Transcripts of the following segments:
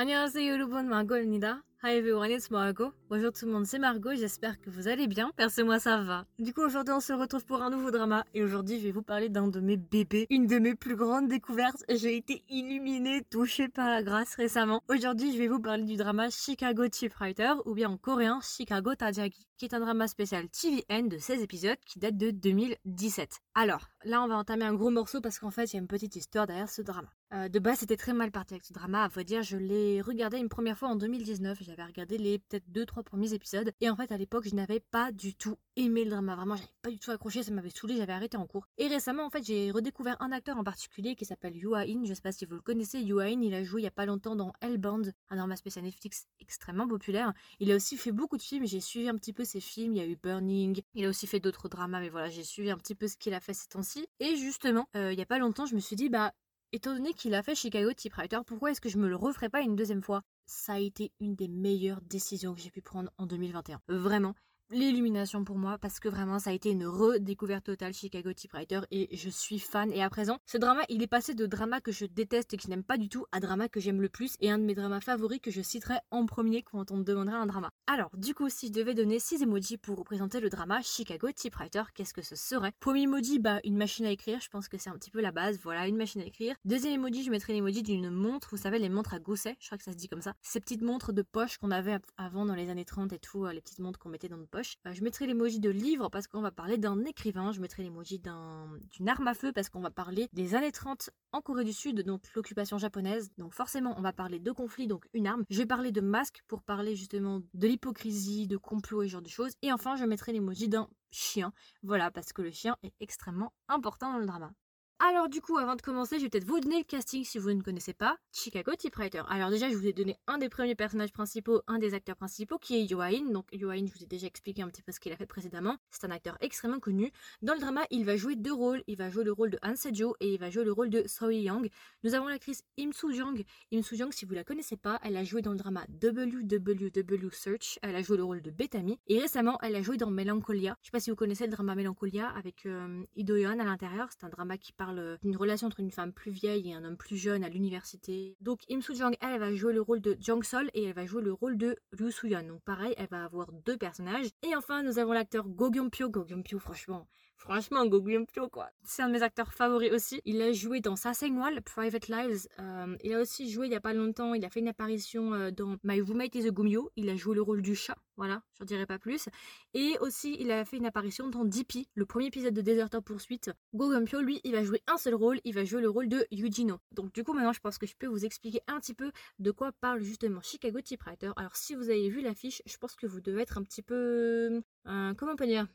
안녕하세요 여러분 마고입니다. Hi everyone, it's Margot. Bonjour tout le monde, c'est Margot, j'espère que vous allez bien. Perso moi ça va. Du coup aujourd'hui on se retrouve pour un nouveau drama et aujourd'hui je vais vous parler d'un de mes bébés, une de mes plus grandes découvertes. J'ai été illuminée, touchée par la grâce récemment. Aujourd'hui je vais vous parler du drama Chicago Typewriter ou bien en coréen Chicago Tajagi, qui est un drama spécial TVN de 16 épisodes qui date de 2017. Alors là on va entamer un gros morceau parce qu'en fait il y a une petite histoire derrière ce drama. Euh, de base, c'était très mal parti avec ce drama. À vrai dire, je l'ai regardé une première fois en 2019. J'avais regardé les peut-être deux, trois premiers épisodes. Et en fait, à l'époque, je n'avais pas du tout aimé le drama. Vraiment, j'avais pas du tout accroché. Ça m'avait saoulé. J'avais arrêté en cours. Et récemment, en fait, j'ai redécouvert un acteur en particulier qui s'appelle Yua In. Je sais pas si vous le connaissez. Yua In, il a joué il y a pas longtemps dans Hellbound, un drama spécial Netflix extrêmement populaire. Il a aussi fait beaucoup de films. J'ai suivi un petit peu ses films. Il y a eu Burning. Il a aussi fait d'autres dramas. Mais voilà, j'ai suivi un petit peu ce qu'il a fait ces temps-ci. Et justement, euh, il y a pas longtemps, je me suis dit, bah, Étant donné qu'il a fait Chicago Typewriter, pourquoi est-ce que je me le referais pas une deuxième fois? Ça a été une des meilleures décisions que j'ai pu prendre en 2021. Vraiment, l'illumination pour moi parce que vraiment ça a été une redécouverte totale Chicago Typewriter et je suis fan et à présent ce drama il est passé de drama que je déteste et que je n'aime pas du tout à drama que j'aime le plus et un de mes dramas favoris que je citerai en premier quand on me demanderait un drama. Alors du coup si je devais donner 6 emojis pour représenter le drama Chicago Typewriter qu'est-ce que ce serait? Premier emoji bah une machine à écrire je pense que c'est un petit peu la base voilà une machine à écrire. Deuxième emoji je mettrais l'emoji d'une montre vous savez les montres à gousset je crois que ça se dit comme ça. Ces petites montres de poche qu'on avait avant dans les années 30 et tout euh, les petites montres qu'on mettait dans nos poches. Euh, je mettrai l'emoji de livre parce qu'on va parler d'un écrivain. Je mettrai l'emoji d'une arme à feu parce qu'on va parler des années 30 en Corée du Sud, donc l'occupation japonaise. Donc forcément, on va parler de conflit, donc une arme. Je vais parler de masque pour parler justement de l'hypocrisie, de complot et ce genre de choses. Et enfin, je mettrai l'emoji d'un chien. Voilà, parce que le chien est extrêmement important dans le drama. Alors du coup, avant de commencer, je vais peut-être vous donner le casting si vous ne connaissez pas Chicago Typewriter. Alors déjà, je vous ai donné un des premiers personnages principaux, un des acteurs principaux, qui est Yoain. Donc Yoain, je vous ai déjà expliqué un petit peu ce qu'il a fait précédemment. C'est un acteur extrêmement connu. Dans le drama, il va jouer deux rôles. Il va jouer le rôle de Han Sejo et il va jouer le rôle de Seo Young. Nous avons l'actrice Im Soo Jung. Im Soo Jung, si vous la connaissez pas, elle a joué dans le drama WWW Search. Elle a joué le rôle de Bethany. Et récemment, elle a joué dans Melancholia. Je sais pas si vous connaissez le drama Melancholia avec euh, Ido Yeon à l'intérieur. C'est un drama qui parle d'une relation entre une femme plus vieille et un homme plus jeune à l'université. Donc Im Soo Jung, elle, va jouer le rôle de Jung Sol et elle va jouer le rôle de Ryu Soo Yeon. Donc pareil, elle va avoir deux personnages. Et enfin, nous avons l'acteur Go Gyung Pyo. Go Gyung Pyo, franchement, Franchement, Go Pyo, quoi. C'est un de mes acteurs favoris aussi. Il a joué dans Sasengwal, Private Lives. Euh, il a aussi joué il y a pas longtemps, il a fait une apparition euh, dans My Roommate is a Gumyo. Il a joué le rôle du chat. Voilà, j'en dirai pas plus. Et aussi, il a fait une apparition dans DP, le premier épisode de Desertor Poursuite. Go Pyo, lui, il va jouer un seul rôle. Il va jouer le rôle de Yujino. Donc, du coup, maintenant, je pense que je peux vous expliquer un petit peu de quoi parle justement Chicago Typewriter. Alors, si vous avez vu l'affiche, je pense que vous devez être un petit peu... Euh, comment on peut dire?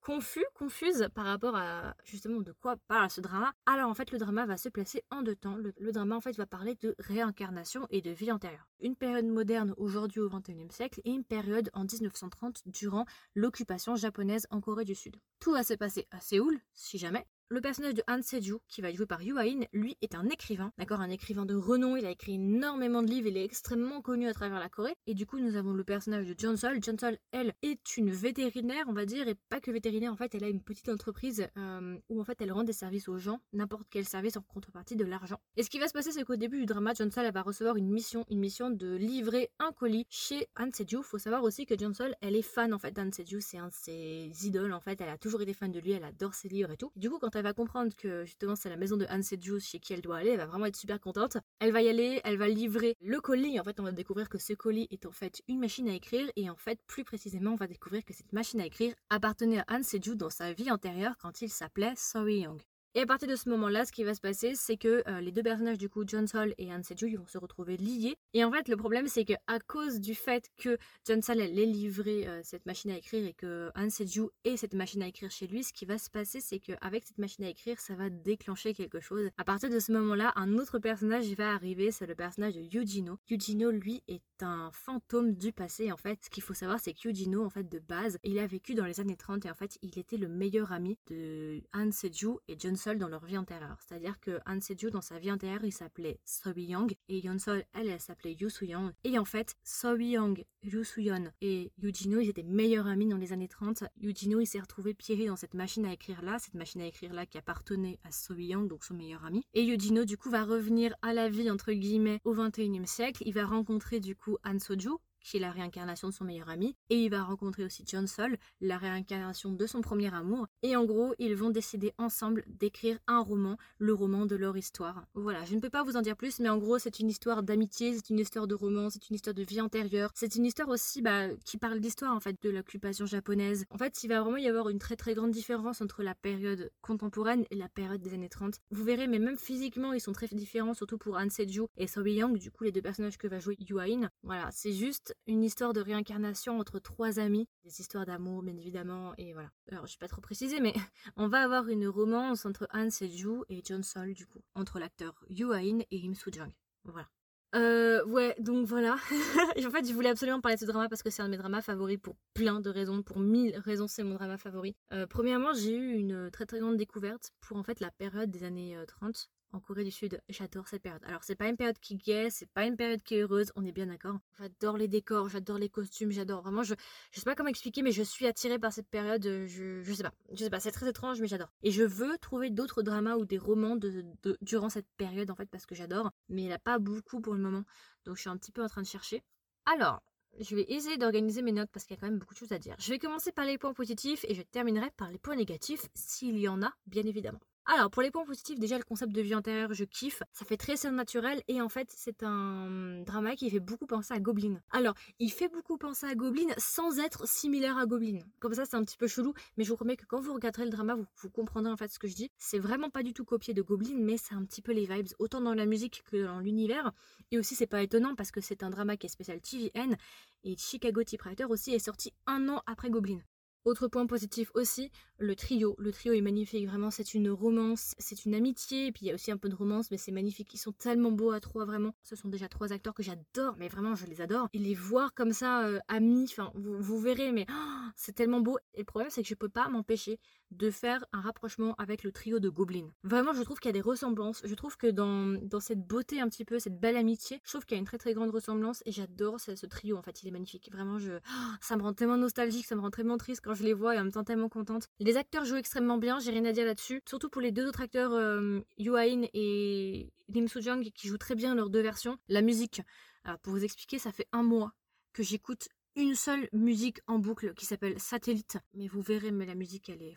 Confus, confuse par rapport à justement de quoi parle ce drama. Alors en fait le drama va se placer en deux temps. Le, drama en fait va parler de réincarnation et de vie antérieure. Une période moderne aujourd'hui au XXIe siècle et une période en 1930 durant l'occupation japonaise en Corée du Sud. Tout va se passer à Séoul, si jamais, le personnage de Han Seju, qui va être joué par Yu In, lui est un écrivain, d'accord, un écrivain de renom. Il a écrit énormément de livres, il est extrêmement connu à travers la Corée. Et du coup, nous avons le personnage de John Sol. John Sol, elle, est une vétérinaire, on va dire, et pas que vétérinaire. En fait, elle a une petite entreprise euh, où en fait elle rend des services aux gens, n'importe quel service en contrepartie de l'argent. Et ce qui va se passer, c'est qu'au début du drama, John Sol, elle va recevoir une mission, une mission de livrer un colis chez Han Seju. Faut savoir aussi que John Sol, elle est fan en fait d'Han Seju, c'est un de ses idoles en fait. Elle a toujours été fan de lui, elle adore ses livres et tout. du coup, quand elle va comprendre que justement c'est la maison de Han Sejus chez qui elle doit aller, elle va vraiment être super contente. Elle va y aller, elle va livrer le colis. En fait, on va découvrir que ce colis est en fait une machine à écrire et en fait, plus précisément, on va découvrir que cette machine à écrire appartenait à Han Seju dans sa vie antérieure quand il s'appelait Sorry Young. Et à partir de ce moment-là, ce qui va se passer, c'est que euh, les deux personnages, du coup, John Sol et Han Seju, vont se retrouver liés. Et en fait, le problème, c'est que à cause du fait que John Sol allait livrer euh, cette machine à écrire et que Han Seju ait cette machine à écrire chez lui, ce qui va se passer, c'est qu'avec cette machine à écrire, ça va déclencher quelque chose. À partir de ce moment-là, un autre personnage va arriver, c'est le personnage de Yujino. Yujino, lui, est un fantôme du passé, en fait. Ce qu'il faut savoir, c'est que Yujino, en fait, de base, il a vécu dans les années 30 et en fait, il était le meilleur ami de Han Seju et John Dans leur vie antérieure. C'est-à-dire que Han Seju dans sa vie antérieure, il s'appelait Sobi Young et Yeon Sol, elle, elle s'appelait Yu Young. Et en fait, Sobi Young, Yu Young et Yujino, ils étaient meilleurs amis dans les années 30. Yujino, il s'est retrouvé piégé dans cette machine à écrire là, cette machine à écrire là qui appartenait à Sobi Young, donc son meilleur ami. Et Yujino, du coup, va revenir à la vie entre guillemets au 21e siècle. Il va rencontrer du coup Han Soju, qui est la réincarnation de son meilleur ami, et il va rencontrer aussi John Sol, la réincarnation de son premier amour, et en gros, ils vont décider ensemble d'écrire un roman, le roman de leur histoire. Voilà, je ne peux pas vous en dire plus, mais en gros, c'est une histoire d'amitié, c'est une histoire de roman, c'est une histoire de vie antérieure, c'est une histoire aussi bah, qui parle d'histoire en fait, de l'occupation japonaise. En fait, il va vraiment y avoir une très très grande différence entre la période contemporaine et la période des années 30. Vous verrez, mais même physiquement, ils sont très différents, surtout pour Han Seju et Sobi Yang, du coup, les deux personnages que va jouer Yuain. Voilà, c'est juste une histoire de réincarnation entre trois amis, des histoires d'amour bien évidemment, et voilà. Alors je vais pas trop préciser, mais on va avoir une romance entre Han Seju et John Sol du coup, entre l'acteur Yu Ain et Im Soo Jung. Voilà. Euh, ouais, donc voilà. en fait, je voulais absolument parler de ce drama parce que c'est un de mes dramas favoris pour plein de raisons, pour mille raisons, c'est mon drama favori. Euh, premièrement, j'ai eu une très très grande découverte pour en fait la période des années 30 euh, en Corée du Sud. J'adore cette période. Alors, c'est pas une période qui gaie, c'est pas une période qui est heureuse, on est bien d'accord. J'adore les décors, j'adore les costumes, j'adore vraiment. Je, je sais pas comment expliquer, mais je suis attirée par cette période. Je, je sais pas, je sais pas, c'est très étrange, mais j'adore. Et je veux trouver d'autres dramas ou des romans de, durant cette période en fait parce que j'adore, mais il n'y a pas beaucoup pour le moment, donc je suis un petit peu en train de chercher. Alors, je vais essayer d'organiser mes notes parce qu'il y a quand même beaucoup de choses à dire. Je vais commencer par les points positifs et je terminerai par les points négatifs s'il y en a, bien évidemment. Alors, pour les points positifs, déjà le concept de vie antérieure, je kiffe. Ça fait très scène naturelle et en fait, c'est un drama qui fait beaucoup penser à Goblin. Alors, il fait beaucoup penser à Goblin sans être similaire à Goblin. Comme ça, c'est un petit peu chelou, mais je vous promets que quand vous regarderez le drama, vous, vous comprendrez en fait ce que je dis. C'est vraiment pas du tout copié de Goblin, mais c'est un petit peu les vibes, autant dans la musique que dans l'univers. Et aussi, c'est pas étonnant parce que c'est un drama qui est spécial TVN et Chicago Typewriter aussi est sorti un an après Goblin. Autre point positif aussi, le trio. Le trio est magnifique, vraiment, c'est une romance, c'est une amitié, et puis il y a aussi un peu de romance, mais c'est magnifique. Ils sont tellement beaux à trois, vraiment. Ce sont déjà trois acteurs que j'adore, mais vraiment, je les adore. Et les voir comme ça, euh, amis, enfin, vous, verrez, mais oh, c'est tellement beau. Et le problème, c'est que je peux pas m'empêcher de faire un rapprochement avec le trio de Goblin. Vraiment, je trouve qu'il y a des ressemblances. Je trouve que dans, dans cette beauté un petit peu, cette belle amitié, je trouve qu'il y a une très très grande ressemblance, et j'adore ce, trio, en fait, il est magnifique. Vraiment, je, oh, ça me rend tellement nostalgique, ça me rend tellement triste je les vois et en même temps tellement contente. Les acteurs jouent extrêmement bien, j'ai rien à dire là-dessus. Surtout pour les deux autres acteurs, euh, Yuain et Lim Soo Jung, qui jouent très bien leurs deux versions. La musique, alors pour vous expliquer, ça fait un mois que j'écoute une seule musique en boucle qui s'appelle Satellite. Mais vous verrez, mais la musique, elle est...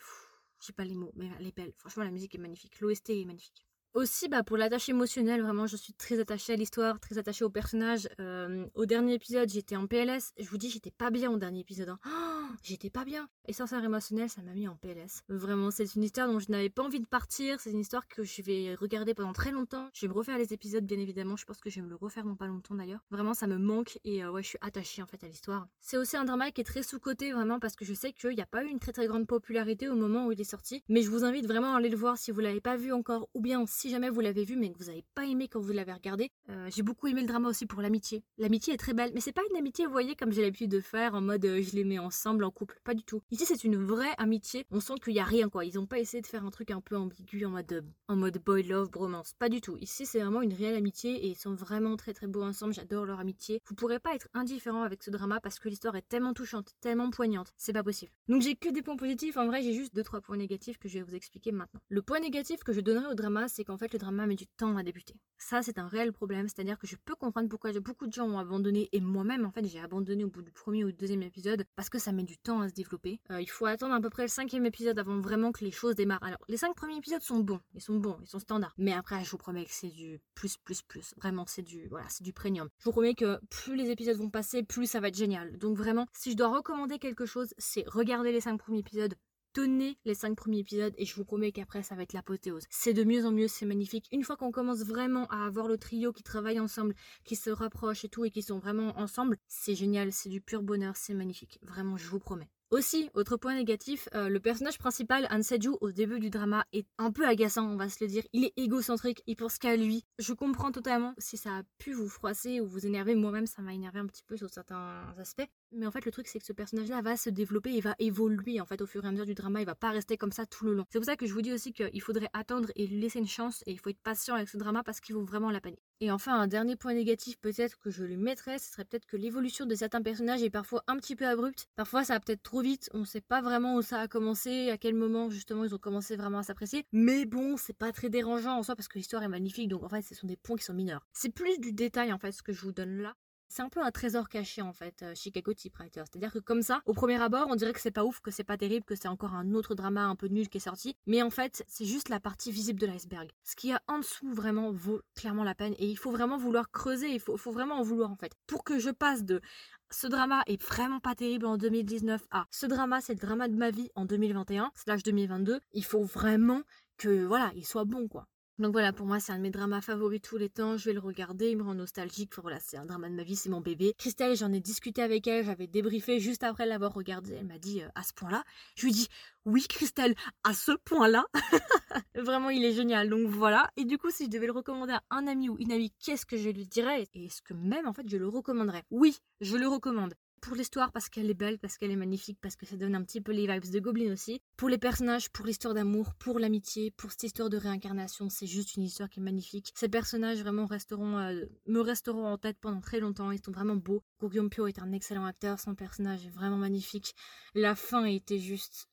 Je sais pas les mots, mais elle est belle. Franchement, la musique est magnifique. L'OST est magnifique. Aussi, bah, pour l'attache émotionnelle, vraiment, je suis très attachée à l'histoire, très attachée au personnage. Euh, au dernier épisode, j'étais en PLS. Je vous dis, j'étais pas bien au dernier épisode. Hein. Oh, j'étais pas bien. Et sincère émotionnel, ça m'a mis en PLS. Vraiment, c'est une histoire dont je n'avais pas envie de partir. C'est une histoire que je vais regarder pendant très longtemps. Je vais me refaire les épisodes, bien évidemment. Je pense que je vais me le refaire dans pas longtemps d'ailleurs. Vraiment, ça me manque et euh, ouais, je suis attachée en fait à l'histoire. C'est aussi un drama qui est très sous-coté, vraiment, parce que je sais qu'il n'y a pas eu une très très grande popularité au moment où il est sorti. Mais je vous invite vraiment à aller le voir si vous l'avez pas vu encore, ou bien si jamais vous l'avez vu mais que vous n'avez pas aimé quand vous l'avez regardé. Euh, j'ai beaucoup aimé le drama aussi pour l'amitié. L'amitié est très belle, mais c'est pas une amitié, vous voyez, comme j'ai l'habitude de faire en mode euh, je les mets ensemble en couple. Pas du tout. Ici, c'est une vraie amitié. On sent qu'il y a rien, quoi. Ils ont pas essayé de faire un truc un peu ambigu en mode, euh, en mode boy love, bromance. Pas du tout. Ici, c'est vraiment une réelle amitié et ils sont vraiment très très beaux ensemble. J'adore leur amitié. Vous pourrez pas être indifférent avec ce drama parce que l'histoire est tellement touchante, tellement poignante. C'est pas possible. Donc j'ai que des points positifs. En vrai, j'ai juste deux trois points négatifs que je vais vous expliquer maintenant. Le point négatif que je donnerai au drama, c'est qu'en fait, le drama met du temps à débuter. Ça, c'est un réel problème, c'est-à-dire que je peux comprendre pourquoi beaucoup de gens ont abandonné, et moi-même, en fait, j'ai abandonné au bout du premier ou deuxième épisode, parce que ça met du temps à se développer. Euh, il faut attendre à peu près le cinquième épisode avant vraiment que les choses démarrent. Alors, les cinq premiers épisodes sont bons, ils sont bons, ils sont standards. Mais après, je vous promets que c'est du plus, plus, plus. Vraiment, c'est du, voilà, c'est du premium. Je vous promets que plus les épisodes vont passer, plus ça va être génial. Donc vraiment, si je dois recommander quelque chose, c'est regarder les cinq premiers épisodes, tenez les cinq premiers épisodes et je vous promets qu'après ça va être l'apothéose. C'est de mieux en mieux, c'est magnifique. Une fois qu'on commence vraiment à avoir le trio qui travaille ensemble, qui se rapproche et tout et qui sont vraiment ensemble, c'est génial, c'est du pur bonheur, c'est magnifique. Vraiment, je vous promets. Aussi, autre point négatif, euh, le personnage principal, Han Seju, au début du drama, est un peu agaçant, on va se le dire. Il est égocentrique, il pense qu'à lui. Je comprends totalement si ça a pu vous froisser ou vous énerver. Moi-même, ça m'a énervé un petit peu sur certains aspects. Mais en fait, le truc, c'est que ce personnage-là va se développer et va évoluer en fait au fur et à mesure du drama. Il va pas rester comme ça tout le long. C'est pour ça que je vous dis aussi qu'il faudrait attendre et lui laisser une chance et il faut être patient avec ce drama parce qu'il vaut vraiment la peine. Et enfin, un dernier point négatif peut-être que je lui mettrais, ce serait peut-être que l'évolution de certains personnages est parfois un petit peu abrupte. Parfois, ça va peut-être trop vite. On sait pas vraiment où ça a commencé, à quel moment justement ils ont commencé vraiment à s'apprécier. Mais bon, c'est pas très dérangeant en soi parce que l'histoire est magnifique. Donc en fait, ce sont des points qui sont mineurs. C'est plus du détail en fait ce que je vous donne là c'est un peu un trésor caché en fait, euh, Chicago Typewriter. C'est-à-dire que comme ça, au premier abord, on dirait que c'est pas ouf, que c'est pas terrible, que c'est encore un autre drama un peu nul qui est sorti. Mais en fait, c'est juste la partie visible de l'iceberg. Ce qu'il y a en dessous vraiment vaut clairement la peine et il faut vraiment vouloir creuser, il faut, vraiment en vouloir en fait. Pour que je passe de ce drama est vraiment pas terrible en 2019 à ce drama c'est le drama de ma vie en 2021 slash 2022, il faut vraiment que voilà, il soit bon quoi. Donc voilà, pour moi, c'est un de mes dramas favoris tous les temps. Je vais le regarder, il me rend nostalgique. Voilà, c'est un drama de ma vie, c'est mon bébé. Christelle, j'en ai discuté avec elle, j'avais débriefé juste après l'avoir regardé. Elle m'a dit euh, à ce point-là. Je lui dis oui, Christelle, à ce point-là. Vraiment, il est génial. Donc voilà. Et du coup, si je devais le recommander à un ami ou une amie, qu'est-ce que je lui dirais? Et est-ce que même en fait je le recommanderais? Oui, je le recommande pour l'histoire parce qu'elle est belle, parce qu'elle est magnifique, parce que ça donne un petit peu les vibes de Goblin aussi. Pour les personnages, pour l'histoire d'amour, pour l'amitié, pour cette histoire de réincarnation, c'est juste une histoire qui est magnifique. Ces personnages vraiment resteront, euh, me resteront en tête pendant très longtemps. Ils sont vraiment beaux. Go Pyo est un excellent acteur, son personnage est vraiment magnifique. La fin était juste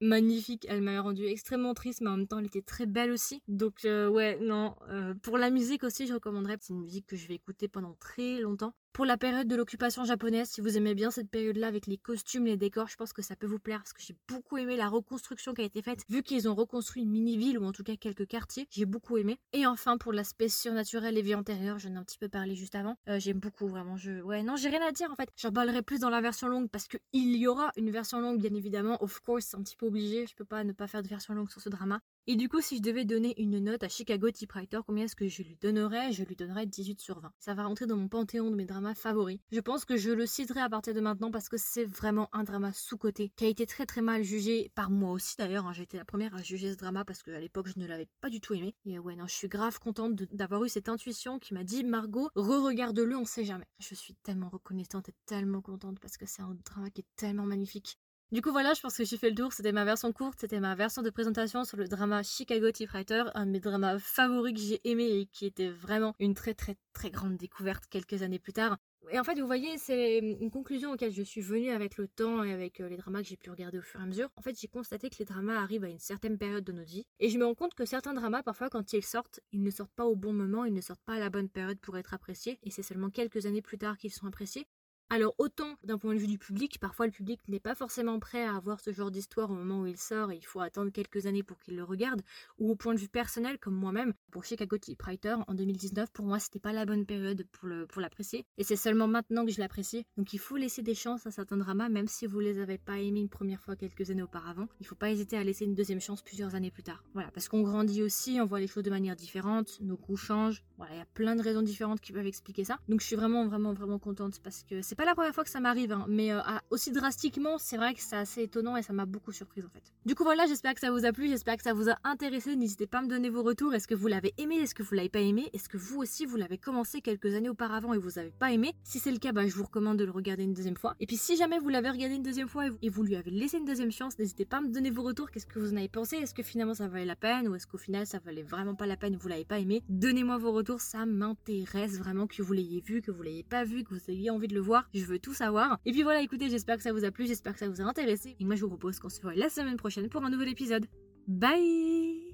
magnifique. Elle m'a rendu extrêmement triste, mais en même temps, elle était très belle aussi. Donc, euh, ouais, non. Euh, pour la musique aussi, je recommanderais. C'est une musique que je vais écouter pendant très longtemps pour la période de l'occupation japonaise, si vous aimez bien cette période-là avec les costumes, les décors, je pense que ça peut vous plaire parce que j'ai beaucoup aimé la reconstruction qui a été faite, vu qu'ils ont reconstruit une mini-ville ou en tout cas quelques quartiers, j'ai beaucoup aimé. Et enfin, pour l'aspect surnaturel et vie antérieure, j'en ai un petit peu parlé juste avant, euh, j'aime beaucoup vraiment. Je... Ouais, non, j'ai rien à dire en fait. J'en parlerai plus dans la version longue parce qu'il y aura une version longue, bien évidemment. Of course, c'est un petit peu obligé, je peux pas ne pas faire de version longue sur ce drama. Et du coup, si je devais donner une note à Chicago Typewriter, combien est-ce que je lui donnerais? Je lui donnerais 18 sur 20. Ça va rentrer dans mon panthéon de mes dramas favoris. Je pense que je le citerai à partir de maintenant parce que c'est vraiment un drama sous-côté qui a été très très mal jugé par moi aussi d'ailleurs. Hein. J'ai été la première à juger ce drama parce qu'à l'époque je ne l'avais pas du tout aimé. Et ouais, non, je suis grave contente d'avoir eu cette intuition qui m'a dit Margot, re-regarde-le, on sait jamais. Je suis tellement reconnaissante et tellement contente parce que c'est un drama qui est tellement magnifique. Du coup voilà, je pense que j'ai fait le tour. C'était ma version courte, c'était ma version de présentation sur le drama Chicago Typewriter, un de mes dramas favoris que j'ai aimé et qui était vraiment une très très très grande découverte quelques années plus tard. Et en fait, vous voyez, c'est une conclusion auquel je suis venue avec le temps et avec euh, les dramas que j'ai pu regarder au fur et à mesure. En fait, j'ai constaté que les dramas arrivent à une certaine période de notre vie. Et je me rends compte que certains dramas, parfois, quand ils sortent, ils ne sortent pas au bon moment, ils ne sortent pas à la bonne période pour être appréciés. Et c'est seulement quelques années plus tard qu'ils sont appréciés. Alors autant d'un point de vue du public, parfois le public n'est pas forcément prêt à avoir ce genre d'histoire au moment où il sort et il faut attendre quelques années pour qu'il le regarde, ou au point de vue personnel comme moi-même, pour Chicago Typewriter en 2019, pour moi c'était pas la bonne période pour le pour l'apprécier et c'est seulement maintenant que je l'apprécie. Donc il faut laisser des chances à certains dramas même si vous les avez pas aimés une première fois quelques années auparavant. Il faut pas hésiter à laisser une deuxième chance plusieurs années plus tard. Voilà, parce qu'on grandit aussi, on voit les choses de manière différente, nos goûts changent. Voilà, il y a plein de raisons différentes qui peuvent expliquer ça. Donc je suis vraiment vraiment vraiment contente parce que c'est pas la première fois que ça m'arrive, hein, mais euh, aussi drastiquement, c'est vrai que c'est assez étonnant et ça m'a beaucoup surprise en fait. Du coup voilà, j'espère que ça vous a plu, j'espère que ça vous a intéressé. N'hésitez pas à me donner vos retours. Est-ce que vous l'avez aimé? Est-ce que vous l'avez pas aimé? Est-ce que vous aussi vous l'avez commencé quelques années auparavant et vous avez pas aimé? Si c'est le cas, bah, je vous recommande de le regarder une deuxième fois. Et puis si jamais vous l'avez regardé une deuxième fois et vous lui avez laissé une deuxième chance, n'hésitez pas à me donner vos retours. Qu'est-ce que vous en avez pensé? Est-ce que finalement ça valait la peine ou est-ce qu'au final ça valait vraiment pas la peine Vous l'avez pas aimé? Donnez-moi vos retours, ça m'intéresse vraiment que vous l'ayez vu, que vous l'ayez pas vu, que vous ayez envie de le voir. Je veux tout savoir. Et puis voilà, écoutez, j'espère que ça vous a plu, j'espère que ça vous a intéressé. Et moi, je vous propose qu'on se voit la semaine prochaine pour un nouvel épisode. Bye